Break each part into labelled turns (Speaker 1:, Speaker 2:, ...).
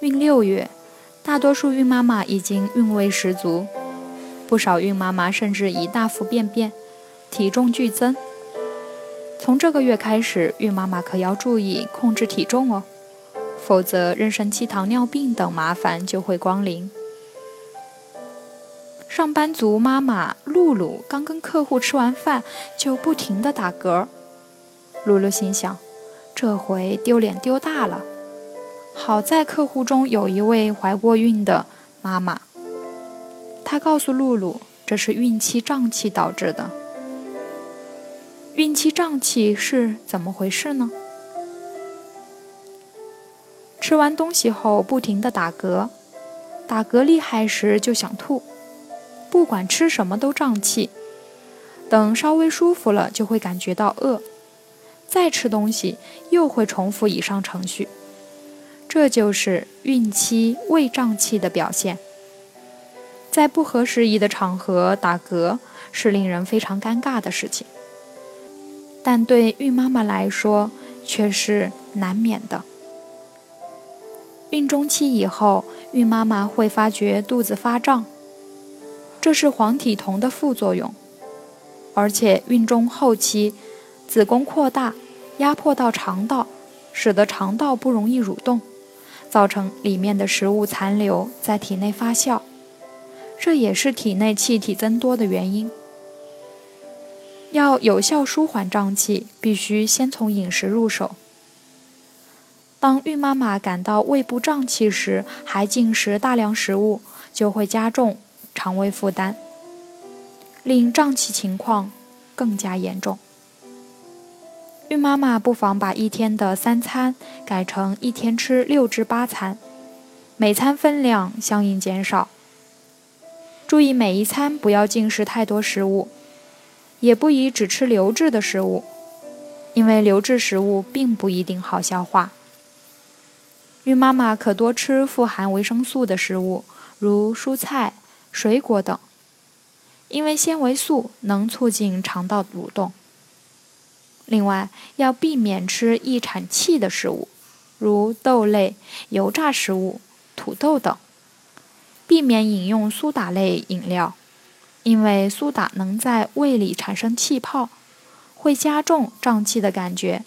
Speaker 1: 孕六月，大多数孕妈妈已经孕味十足，不少孕妈妈甚至已大幅便便，体重剧增。从这个月开始，孕妈妈可要注意控制体重哦，否则妊娠期糖尿病等麻烦就会光临。上班族妈妈露露刚跟客户吃完饭，就不停地打嗝。露露心想，这回丢脸丢大了。好在客户中有一位怀过孕的妈妈，她告诉露露，这是孕期胀气导致的。孕期胀气是怎么回事呢？吃完东西后不停的打嗝，打嗝厉害时就想吐，不管吃什么都胀气，等稍微舒服了就会感觉到饿，再吃东西又会重复以上程序。这就是孕期胃胀气的表现，在不合时宜的场合打嗝是令人非常尴尬的事情，但对孕妈妈来说却是难免的。孕中期以后，孕妈妈会发觉肚子发胀，这是黄体酮的副作用，而且孕中后期子宫扩大，压迫到肠道，使得肠道不容易蠕动。造成里面的食物残留在体内发酵，这也是体内气体增多的原因。要有效舒缓胀气，必须先从饮食入手。当孕妈妈感到胃部胀气时，还进食大量食物，就会加重肠胃负担，令胀气情况更加严重。孕妈妈不妨把一天的三餐改成一天吃六至八餐，每餐分量相应减少。注意每一餐不要进食太多食物，也不宜只吃流质的食物，因为流质食物并不一定好消化。孕妈妈可多吃富含维生素的食物，如蔬菜、水果等，因为纤维素能促进肠道蠕动。另外，要避免吃易产气的食物，如豆类、油炸食物、土豆等。避免饮用苏打类饮料，因为苏打能在胃里产生气泡，会加重胀气的感觉。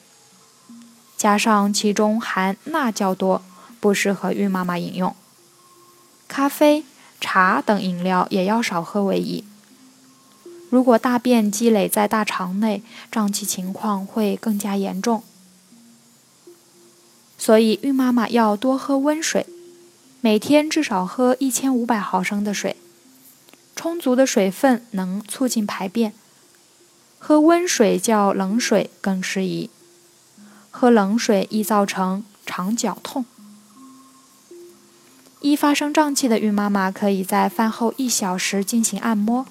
Speaker 1: 加上其中含钠较多，不适合孕妈妈饮用。咖啡、茶等饮料也要少喝为宜。如果大便积累在大肠内，胀气情况会更加严重。所以，孕妈妈要多喝温水，每天至少喝一千五百毫升的水。充足的水分能促进排便，喝温水较冷水更适宜。喝冷水易造成肠绞痛。易发生胀气的孕妈妈可以在饭后一小时进行按摩。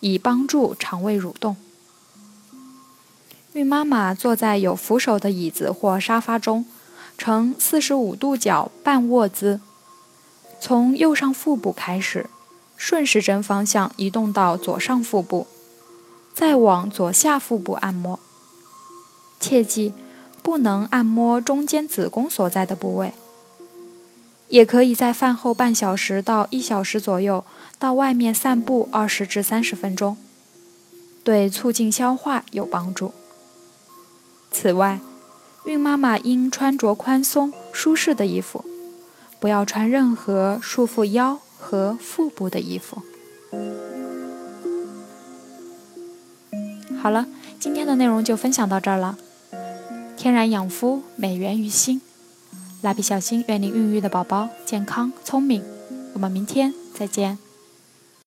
Speaker 1: 以帮助肠胃蠕动。孕妈妈坐在有扶手的椅子或沙发中，呈四十五度角半卧姿，从右上腹部开始，顺时针方向移动到左上腹部，再往左下腹部按摩。切记，不能按摩中间子宫所在的部位。也可以在饭后半小时到一小时左右到外面散步二十至三十分钟，对促进消化有帮助。此外，孕妈妈应穿着宽松舒适的衣服，不要穿任何束缚腰和腹部的衣服。好了，今天的内容就分享到这儿了。天然养肤，美源于心。蜡笔小新，愿您孕育的宝宝健康聪明。我们明天再见。